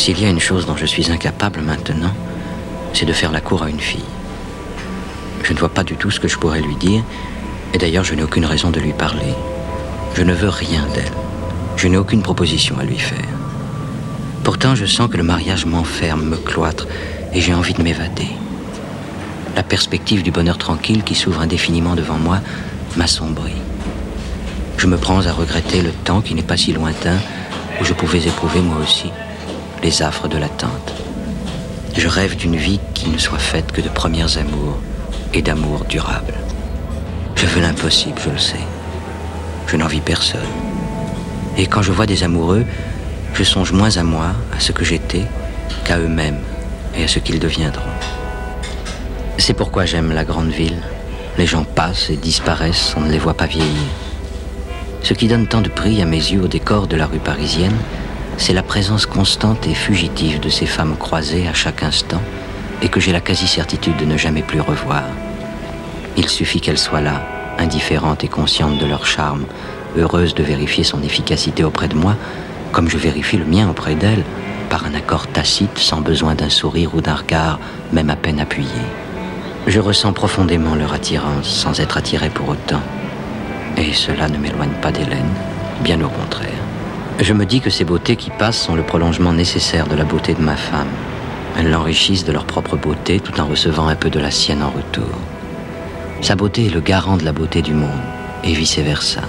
S'il y a une chose dont je suis incapable maintenant, c'est de faire la cour à une fille. Je ne vois pas du tout ce que je pourrais lui dire, et d'ailleurs je n'ai aucune raison de lui parler. Je ne veux rien d'elle. Je n'ai aucune proposition à lui faire. Pourtant, je sens que le mariage m'enferme, me cloître, et j'ai envie de m'évader. La perspective du bonheur tranquille qui s'ouvre indéfiniment devant moi m'assombrit. Je me prends à regretter le temps qui n'est pas si lointain où je pouvais éprouver moi aussi les affres de l'attente. Je rêve d'une vie qui ne soit faite que de premiers amours et d'amour durable. Je veux l'impossible, je le sais. Je n'envie personne. Et quand je vois des amoureux, je songe moins à moi, à ce que j'étais, qu'à eux-mêmes et à ce qu'ils deviendront. C'est pourquoi j'aime la grande ville. Les gens passent et disparaissent, on ne les voit pas vieillir. Ce qui donne tant de prix à mes yeux au décor de la rue parisienne, c'est la présence constante et fugitive de ces femmes croisées à chaque instant et que j'ai la quasi-certitude de ne jamais plus revoir. Il suffit qu'elles soient là, indifférentes et conscientes de leur charme, heureuses de vérifier son efficacité auprès de moi, comme je vérifie le mien auprès d'elles, par un accord tacite sans besoin d'un sourire ou d'un regard, même à peine appuyé. Je ressens profondément leur attirance sans être attiré pour autant. Et cela ne m'éloigne pas d'Hélène, bien au contraire. Je me dis que ces beautés qui passent sont le prolongement nécessaire de la beauté de ma femme. Elles l'enrichissent de leur propre beauté tout en recevant un peu de la sienne en retour. Sa beauté est le garant de la beauté du monde, et vice-versa.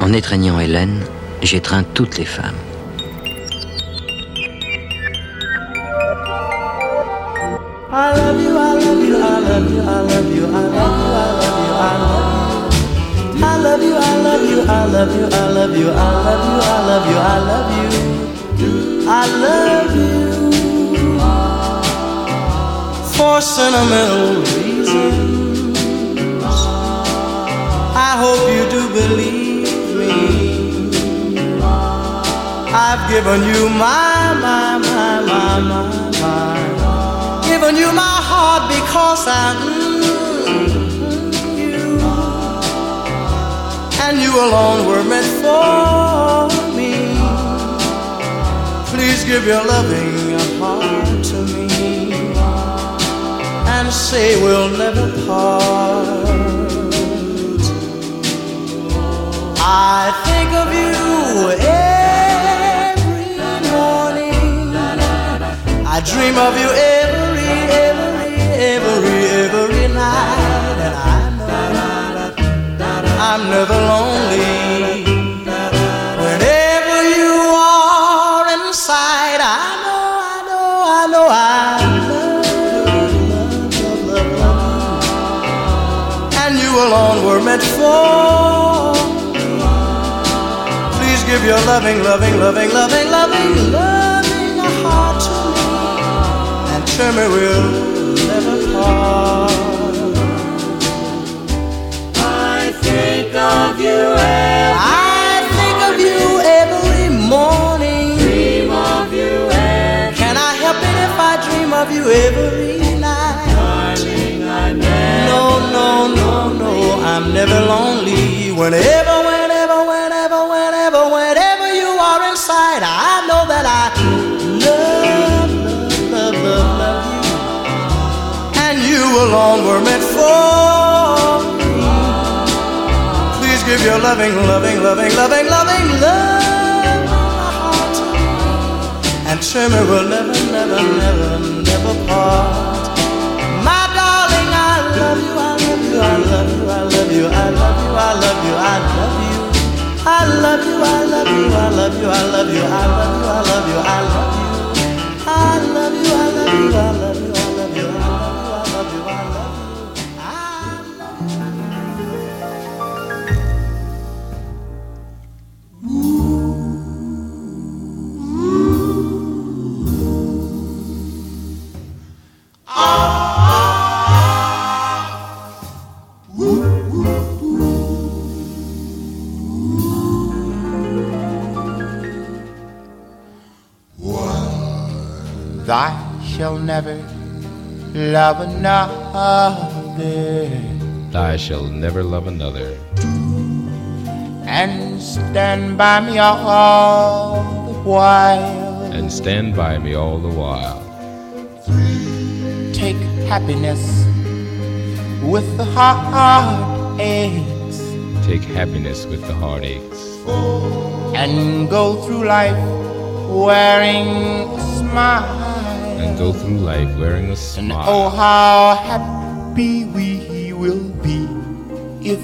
En étreignant Hélène, j'étreins toutes les femmes. Love you, I love you, I love you, I love you, I love you, I love you, I love you, I love you, for sentimental reasons. I hope you do believe me. I've given you my, my, my, my, my, my given you my heart because I mm, and you alone were meant for me. Please give your loving heart to me and say we'll never part. I think of you every morning. I dream of you every every, every, every night, I'm never lonely. Whenever you are inside, I know, I know, I know I love, and you alone were meant for. Please give your loving, loving, loving, loving, loving, loving heart to sure me we'll of you every I think of you every morning. Dream of you every Can I help it if I dream of you every night? Darling, I'm never No, no, no, no, I'm never lonely. Whenever, your loving, loving, loving, loving, loving love my heart. And sure me will never, never, never, never part. My darling, I love you, I love you, I love you, I love you, I love you, I love you, I love you. I love you, I love you, I love you, I love you, I love you, I love you, I love you. I love you, I love you, I love you, shall never love another, I shall never love another, and stand by me all the while. and stand by me all the while. Take happiness with the heartaches Take happiness with the heartaches and go through life wearing a smile. And go through life wearing a And smile. oh, how happy we will be if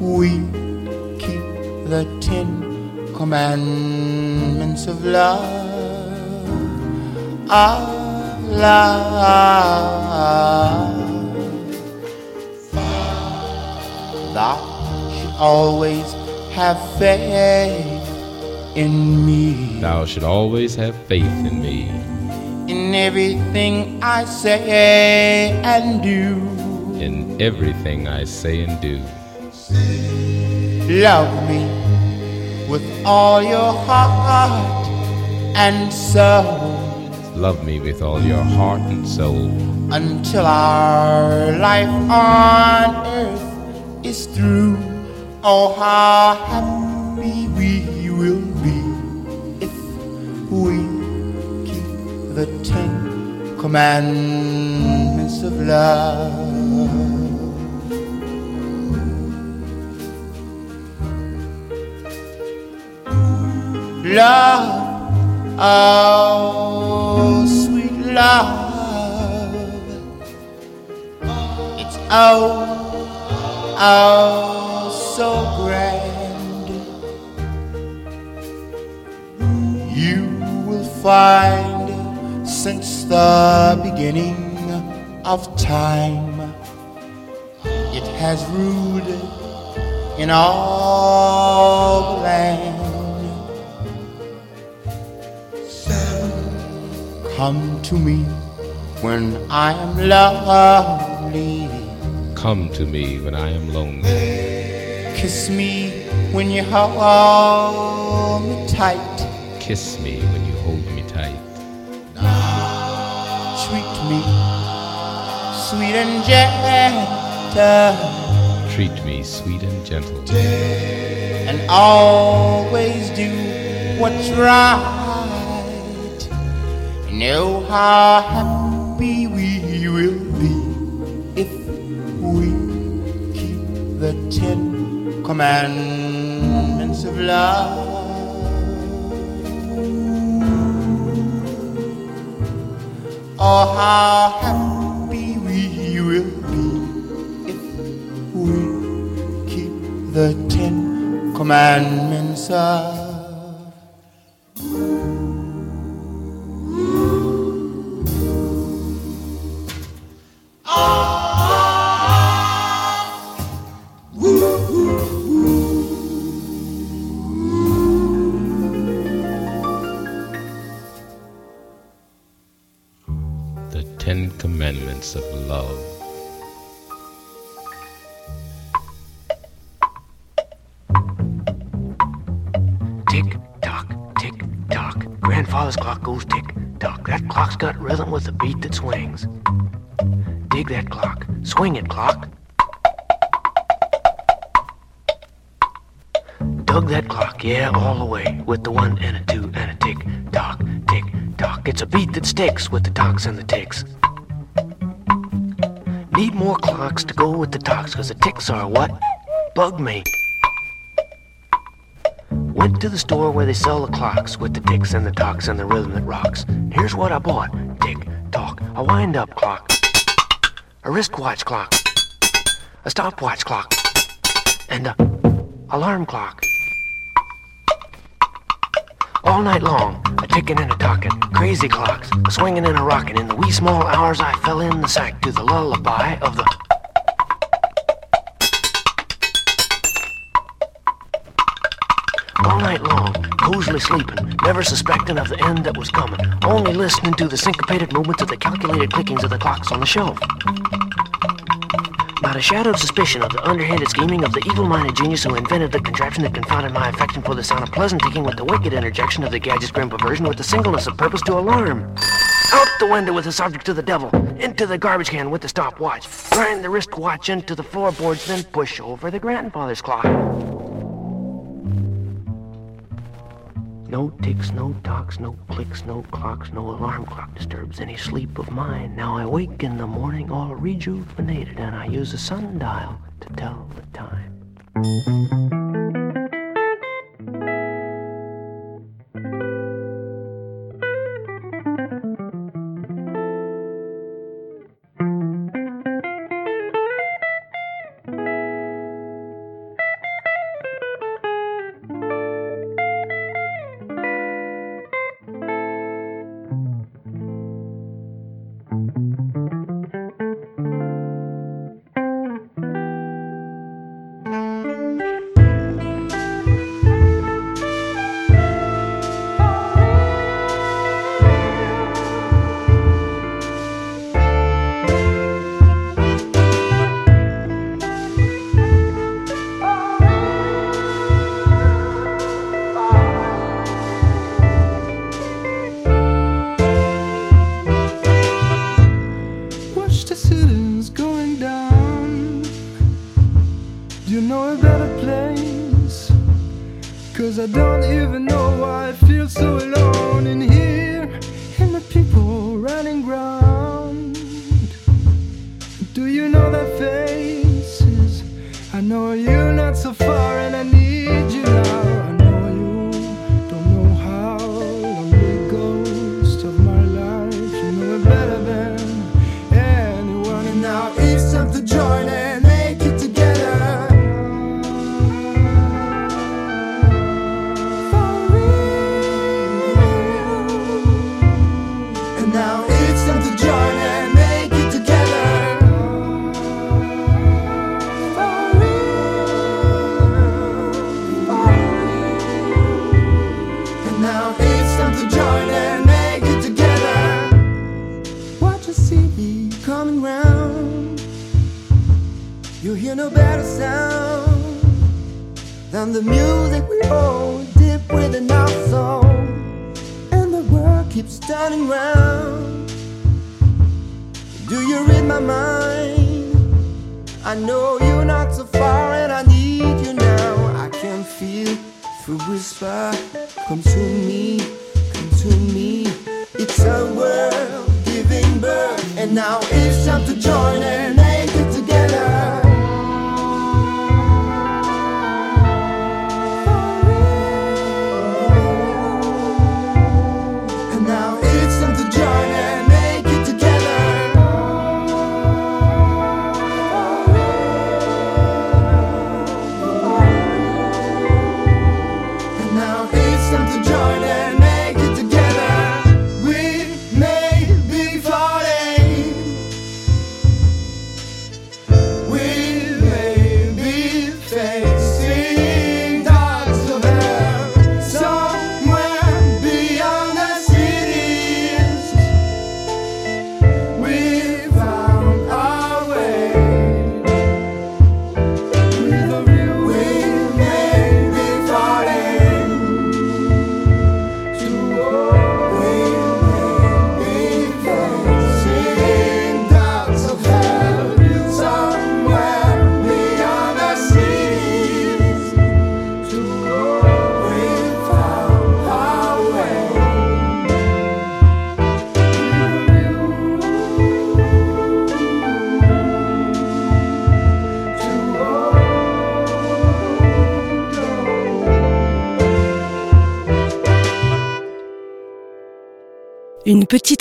we keep the Ten Commandments of love. Of love. Thou should always have faith in me. Thou should always have faith in me in everything I say and do. in everything I say and do. Love me with all your heart and soul Love me with all your heart and soul until our life on earth is through. Oh, how happy we the Ten Commandments of love. Love, oh, sweet love. It's oh, oh, so grand. You will find since the beginning of time, it has ruled in all the land. Come to me when I am lonely. Come to me when I am lonely. Kiss me when you hold me tight. Kiss me when you hold me tight. Treat me sweet and gentle. Treat me sweet and gentle. And always do what's right. Know how happy we will be if we keep the Ten Commandments of love. Oh, how happy we will be if we keep the Ten Commandments Swing it, clock. Dug that clock, yeah, all the way. With the one and a two and a tick tock, tick tock. It's a beat that sticks with the tocks and the ticks. Need more clocks to go with the tocks, cause the ticks are what? Bug me. Went to the store where they sell the clocks with the ticks and the tocks and the rhythm that rocks. Here's what I bought tick tock, a wind up clock, a wristwatch clock, a stopwatch clock, and a alarm clock. All night long, a ticking and a tocking, crazy clocks, a swinging and a rocking. In the wee small hours, I fell in the sack to the lullaby of the. All night long, cozily sleeping, never suspecting of the end that was coming, only listening to the syncopated movements of the calculated clickings of the clocks on the shelf. Not a shadow of suspicion of the underhanded scheming of the evil-minded genius who invented the contraption that confounded my affection for the sound of pleasant ticking with the wicked interjection of the gadget's grim perversion with the singleness of purpose to alarm. Out the window with the subject to the devil, into the garbage can with the stopwatch, grind the wristwatch into the floorboards, then push over the grandfather's clock. No ticks, no tocks, no clicks, no clocks, no alarm clock disturbs any sleep of mine. Now I wake in the morning all rejuvenated, and I use a sundial to tell the time. It's time to join in.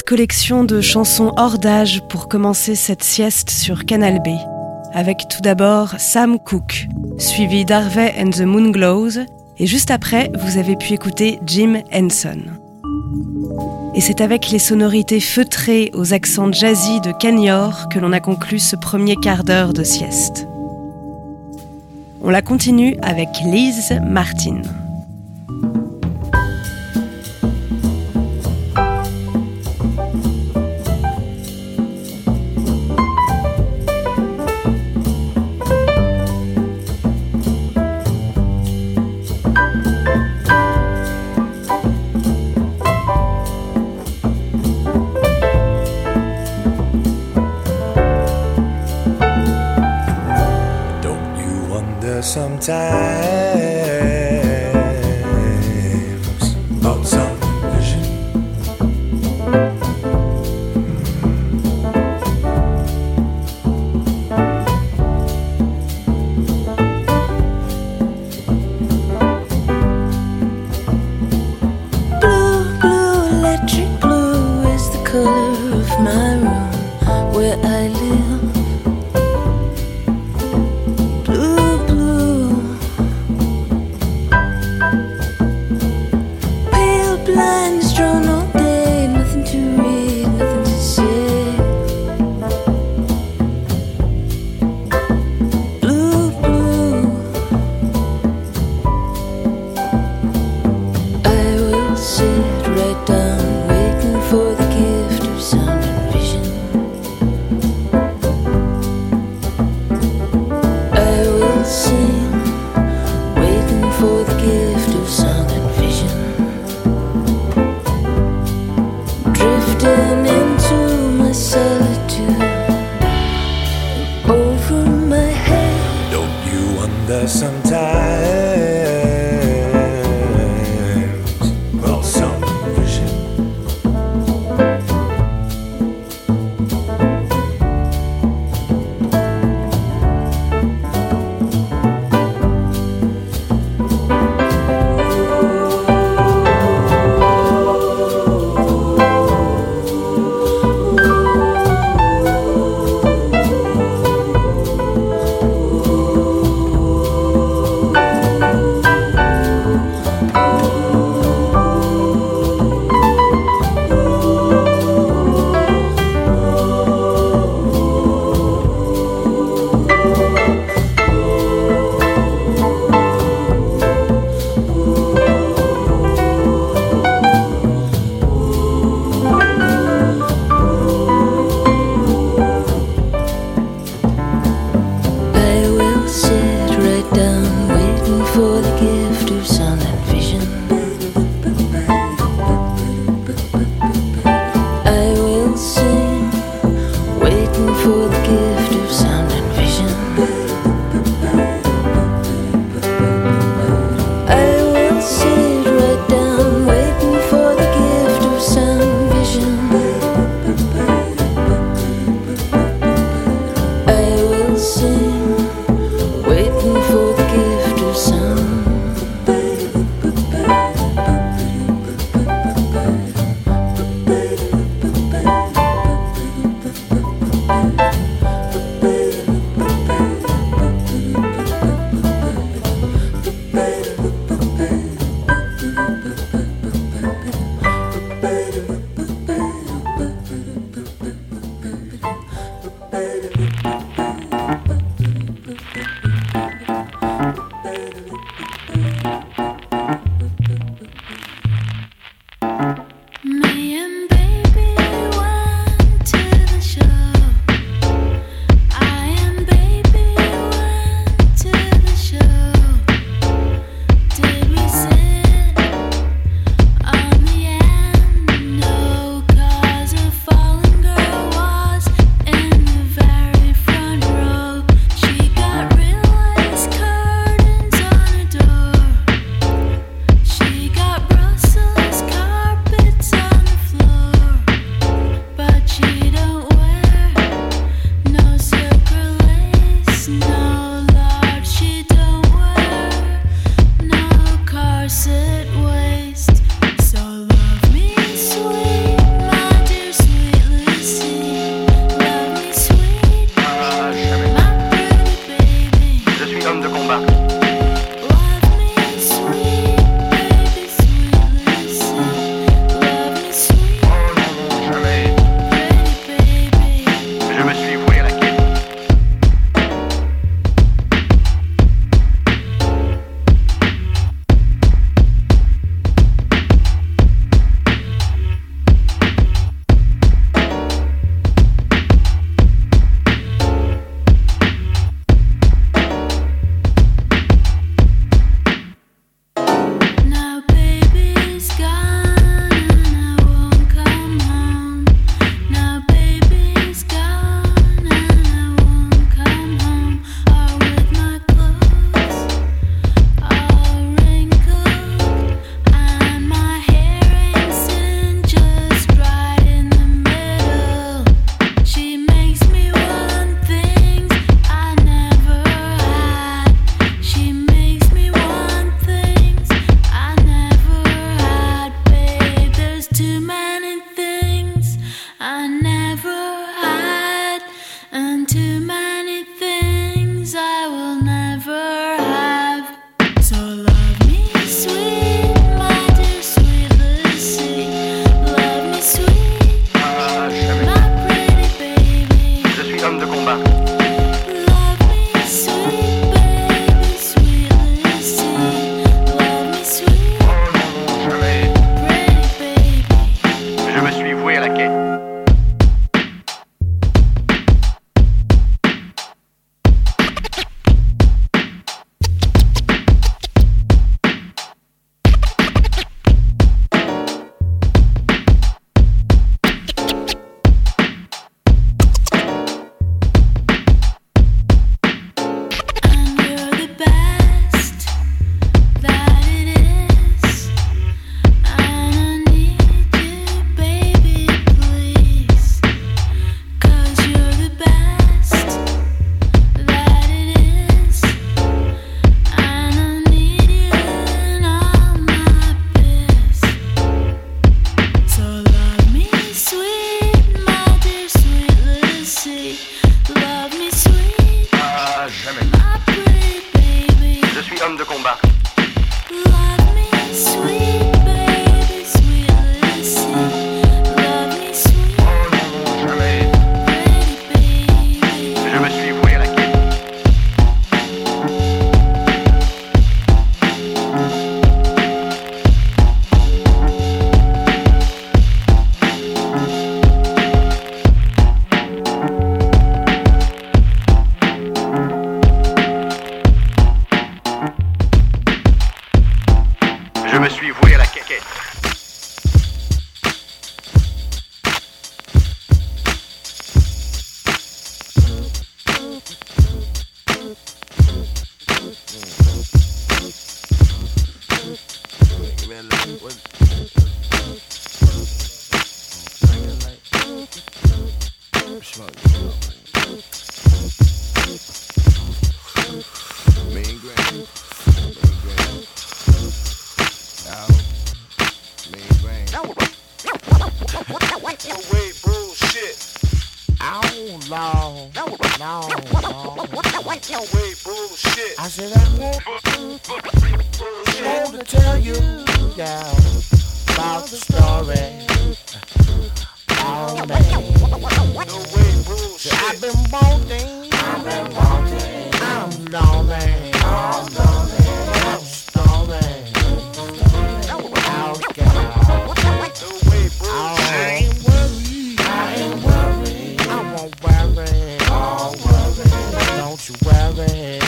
collection de chansons hors d'âge pour commencer cette sieste sur Canal B, avec tout d'abord Sam Cooke, suivi d'Harvey and the Moonglows, et juste après, vous avez pu écouter Jim Henson. Et c'est avec les sonorités feutrées aux accents jazzy de Cagnor que l'on a conclu ce premier quart d'heure de sieste. On la continue avec Liz Martin.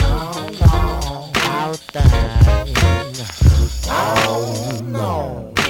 long, long out there. Oh no.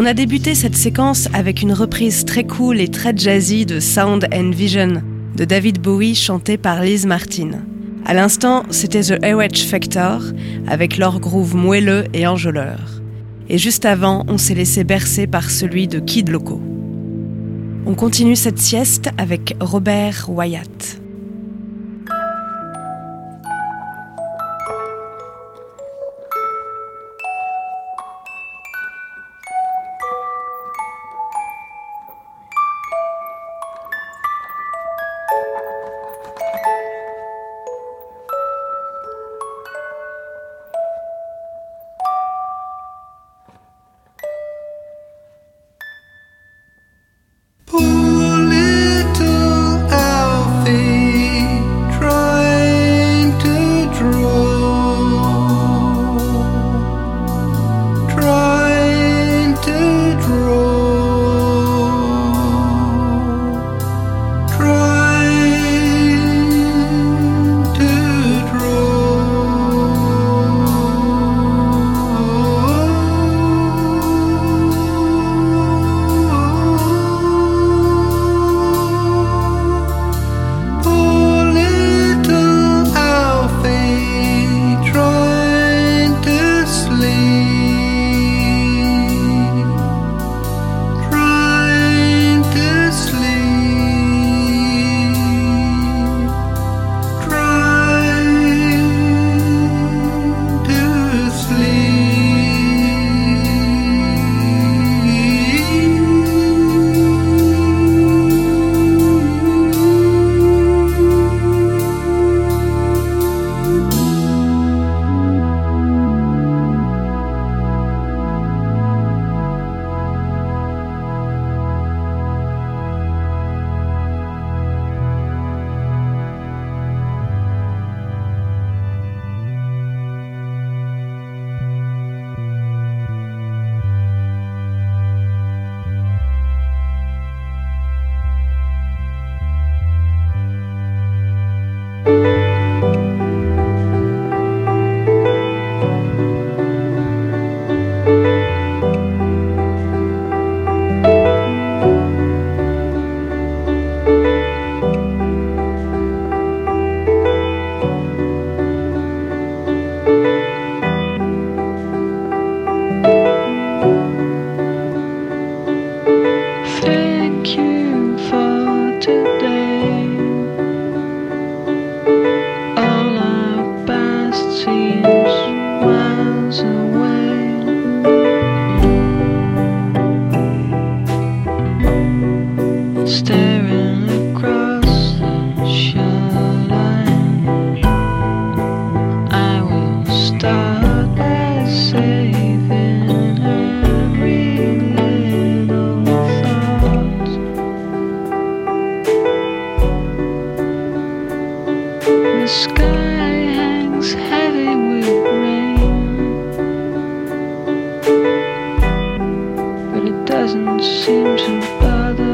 On a débuté cette séquence avec une reprise très cool et très jazzy de Sound and Vision de David Bowie chanté par Liz Martin. À l'instant, c'était The H Factor avec leur groove moelleux et enjôleur. Et juste avant, on s'est laissé bercer par celui de Kid Loco. On continue cette sieste avec Robert Wyatt. doesn't seem to bother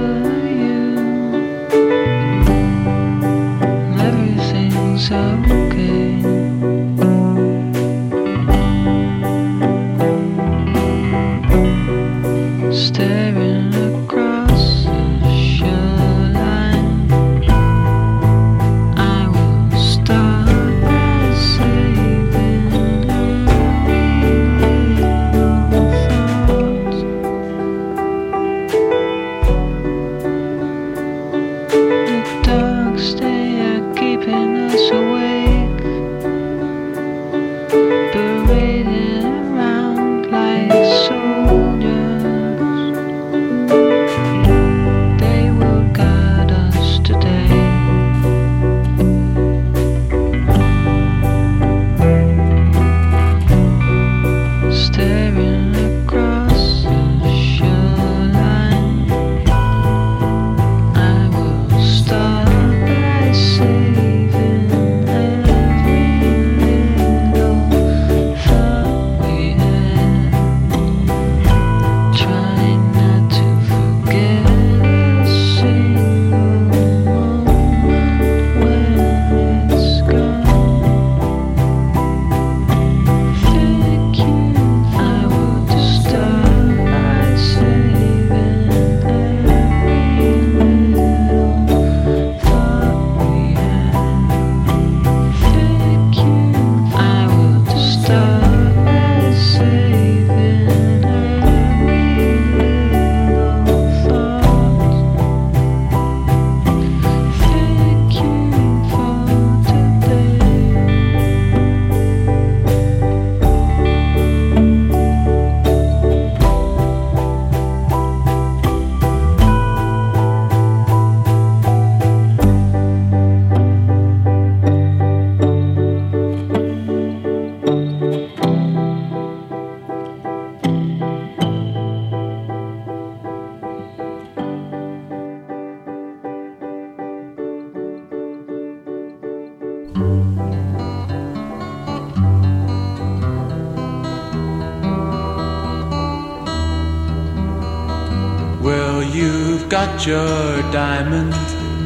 your diamonds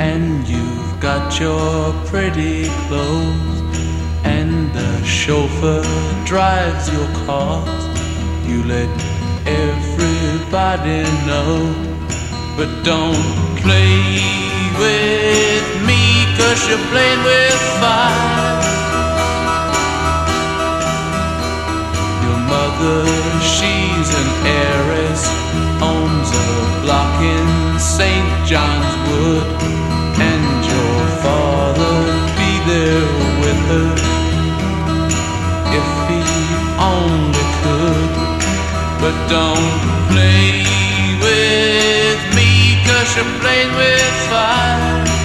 and you've got your pretty clothes and the chauffeur drives your cars. You let everybody know, but don't play with me cause you're playing with fire. Mother, she's an heiress, owns a block in St. John's Wood, and your father be there with her if he only could. But don't play with me, cause you're playing with fire.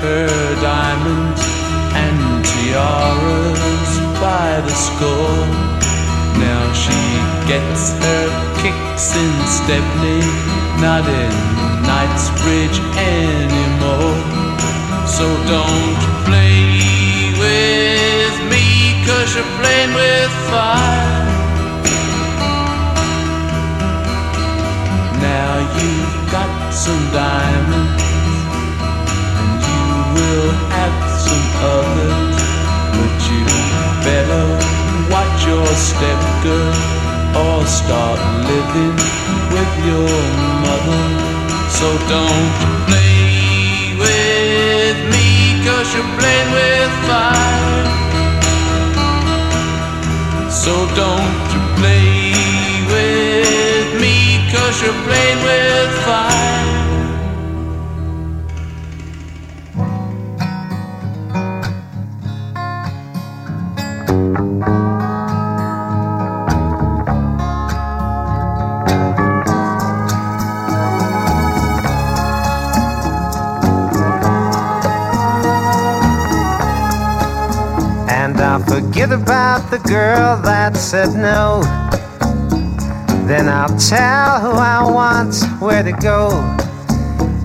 Her diamonds and tiaras by the score. Now she gets her kicks in Stepney, not in Knightsbridge anymore. So don't play with me, cause you're playing with fire. Now you've got some diamonds, will have some others, but you better watch your step, girl, or start living with your mother. So don't play with me, cause you're playing with fire. So don't play with me, cause you're playing with fire. About the girl that said no. Then I'll tell who I want where to go.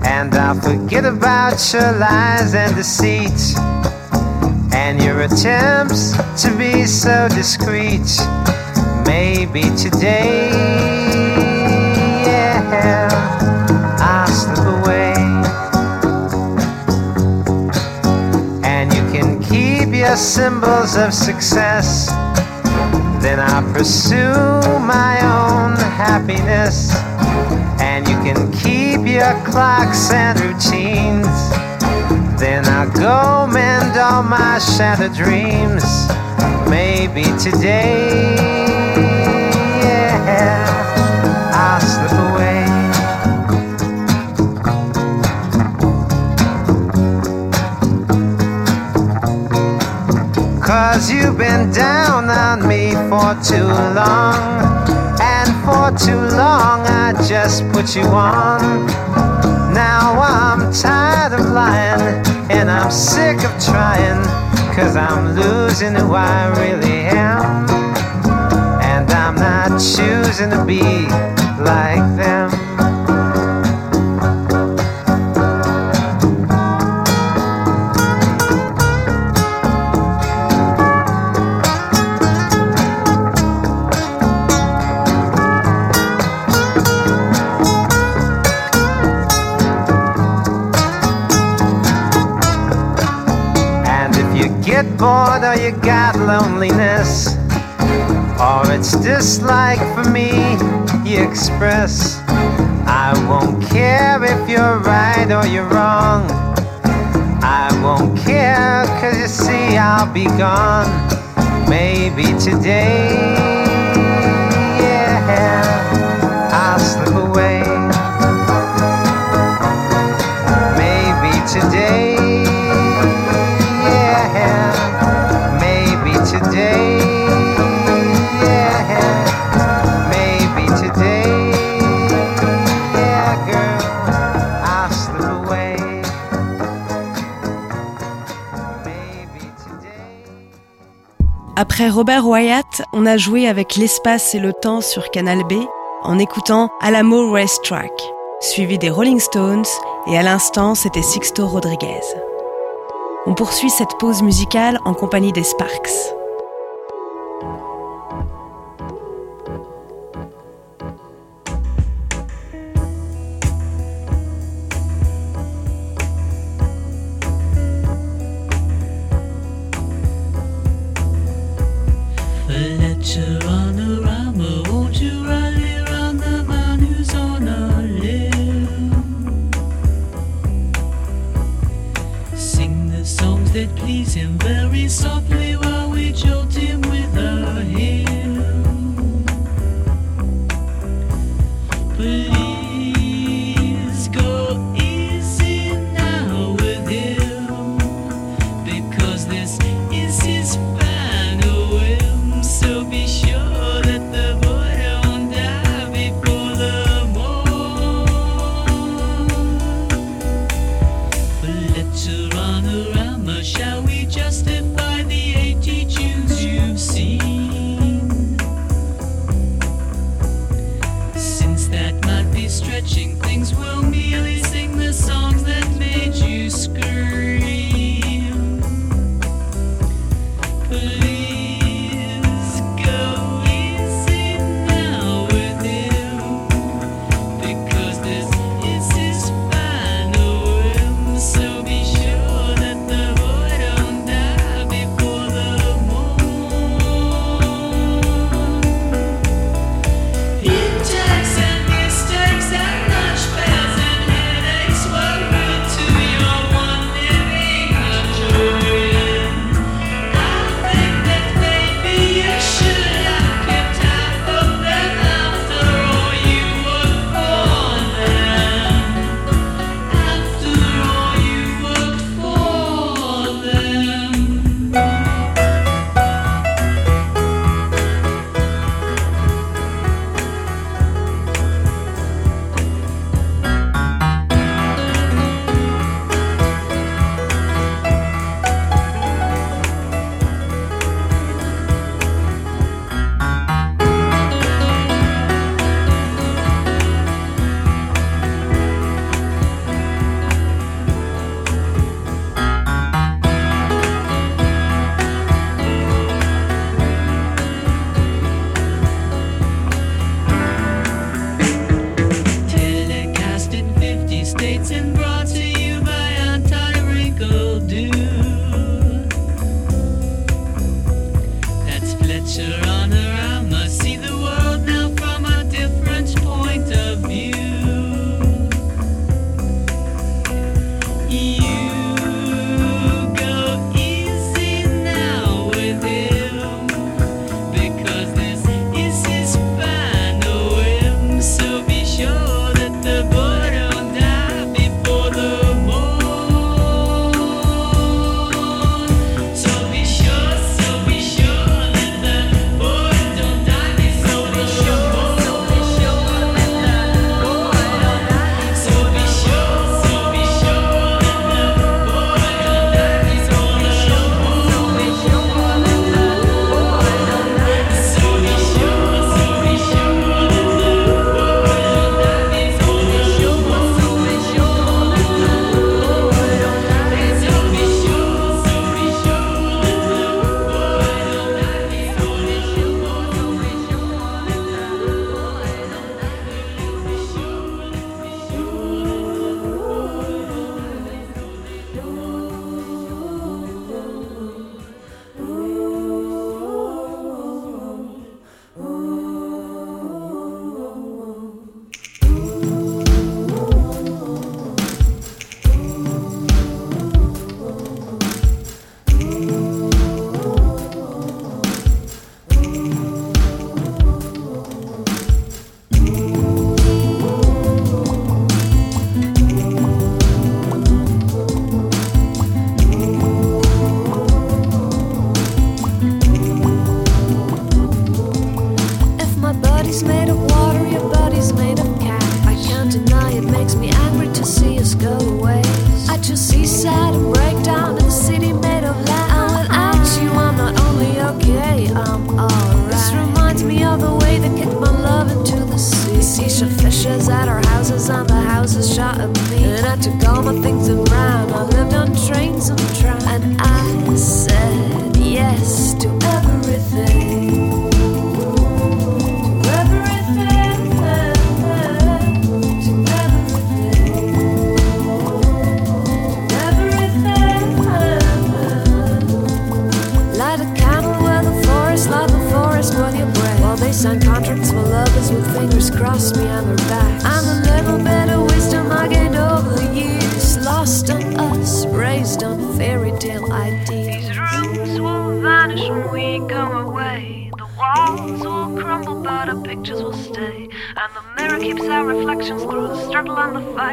And I'll forget about your lies and deceit. And your attempts to be so discreet. Maybe today, symbols of success. Then I'll pursue my own happiness, and you can keep your clocks and routines. Then I'll go mend all my shattered dreams. Maybe today, Cause you've been down on me for too long. And for too long, I just put you on. Now I'm tired of lying, and I'm sick of trying. Cause I'm losing who I really am. And I'm not choosing to be like them. It's like for me you express, I won't care if you're right or you're wrong. I won't care, cause you see, I'll be gone. Maybe today, Après Robert Wyatt, on a joué avec l'espace et le temps sur Canal B en écoutant Alamo Racetrack. suivi des Rolling Stones, et à l'instant, c'était Sixto Rodriguez. On poursuit cette pause musicale en compagnie des Sparks. Fishes very our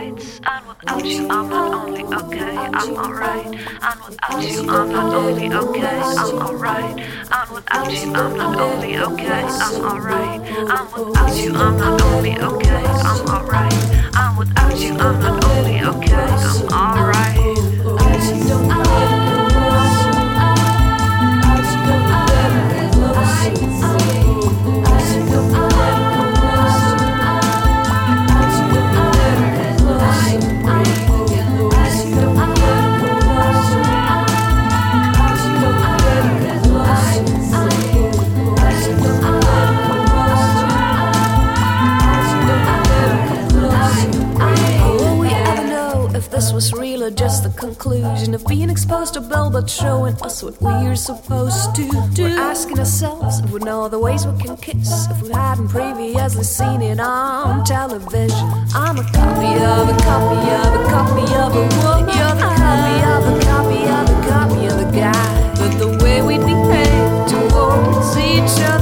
alright. And without you, I'm not only okay, I'm alright. And without you, I'm not only okay, I'm alright. And without you, I'm not only okay, I'm alright. And without you, I'm not only okay, I'm alright. And without you, I'm not only seclusion of being exposed to Bill, but showing us what we're supposed to do. We're asking ourselves if we know the ways we can kiss, if we hadn't previously seen it on television. I'm a copy of a copy of a copy of a woman. You're the copy of a copy of a copy of a guy. But the way we behave towards each other.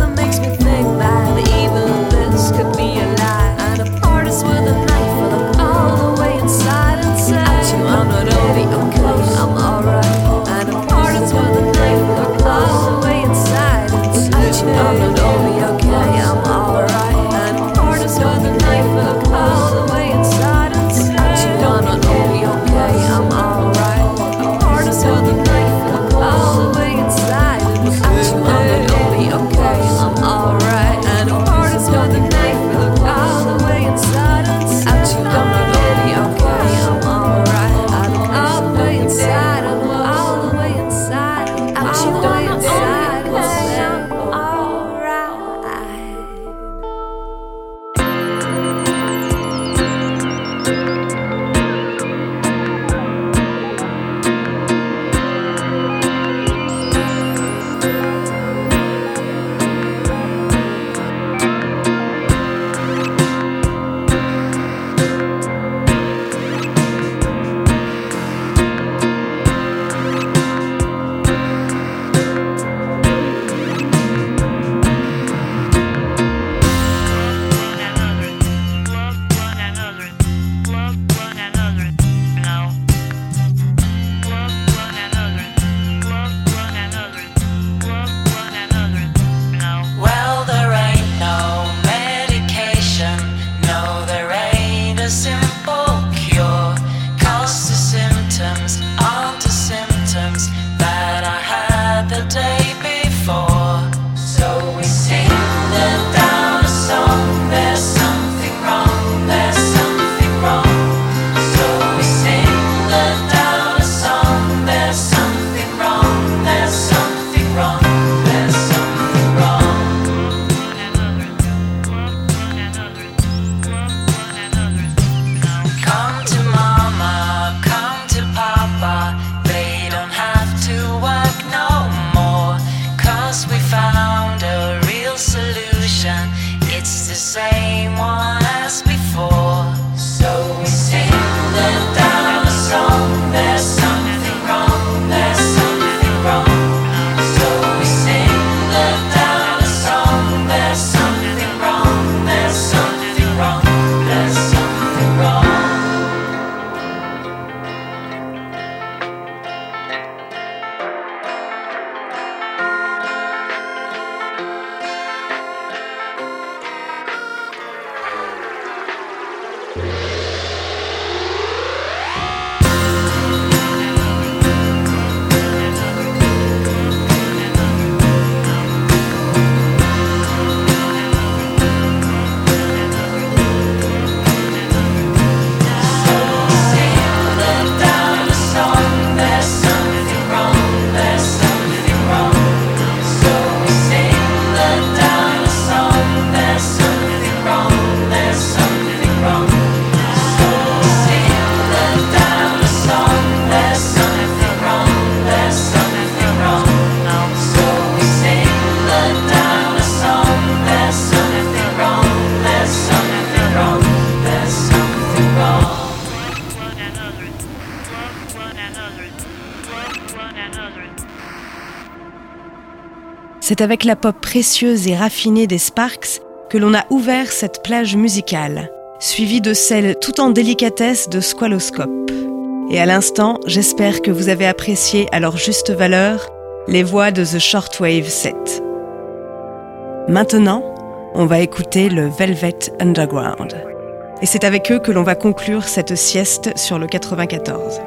C'est avec la pop précieuse et raffinée des Sparks que l'on a ouvert cette plage musicale, suivie de celle tout en délicatesse de Squaloscope. Et à l'instant, j'espère que vous avez apprécié à leur juste valeur les voix de The Shortwave 7. Maintenant, on va écouter le Velvet Underground. Et c'est avec eux que l'on va conclure cette sieste sur le 94.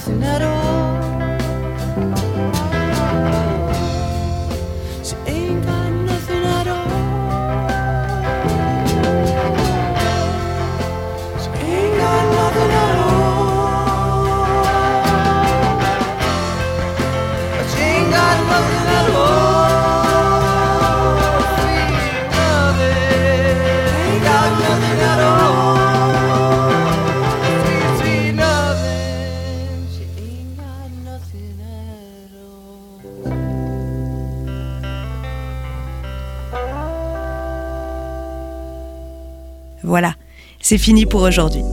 Nothing at all. C'est fini pour aujourd'hui.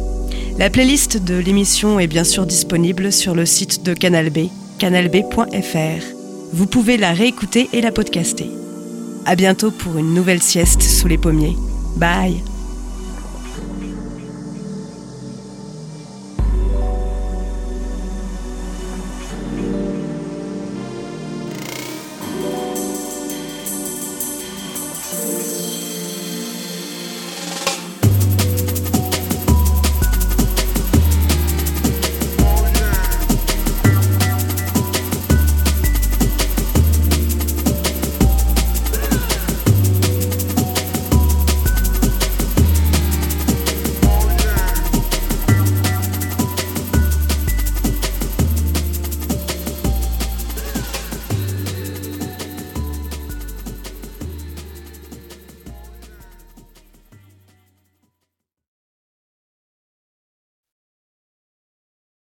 La playlist de l'émission est bien sûr disponible sur le site de Canal B, canalb.fr. Vous pouvez la réécouter et la podcaster. À bientôt pour une nouvelle sieste sous les pommiers. Bye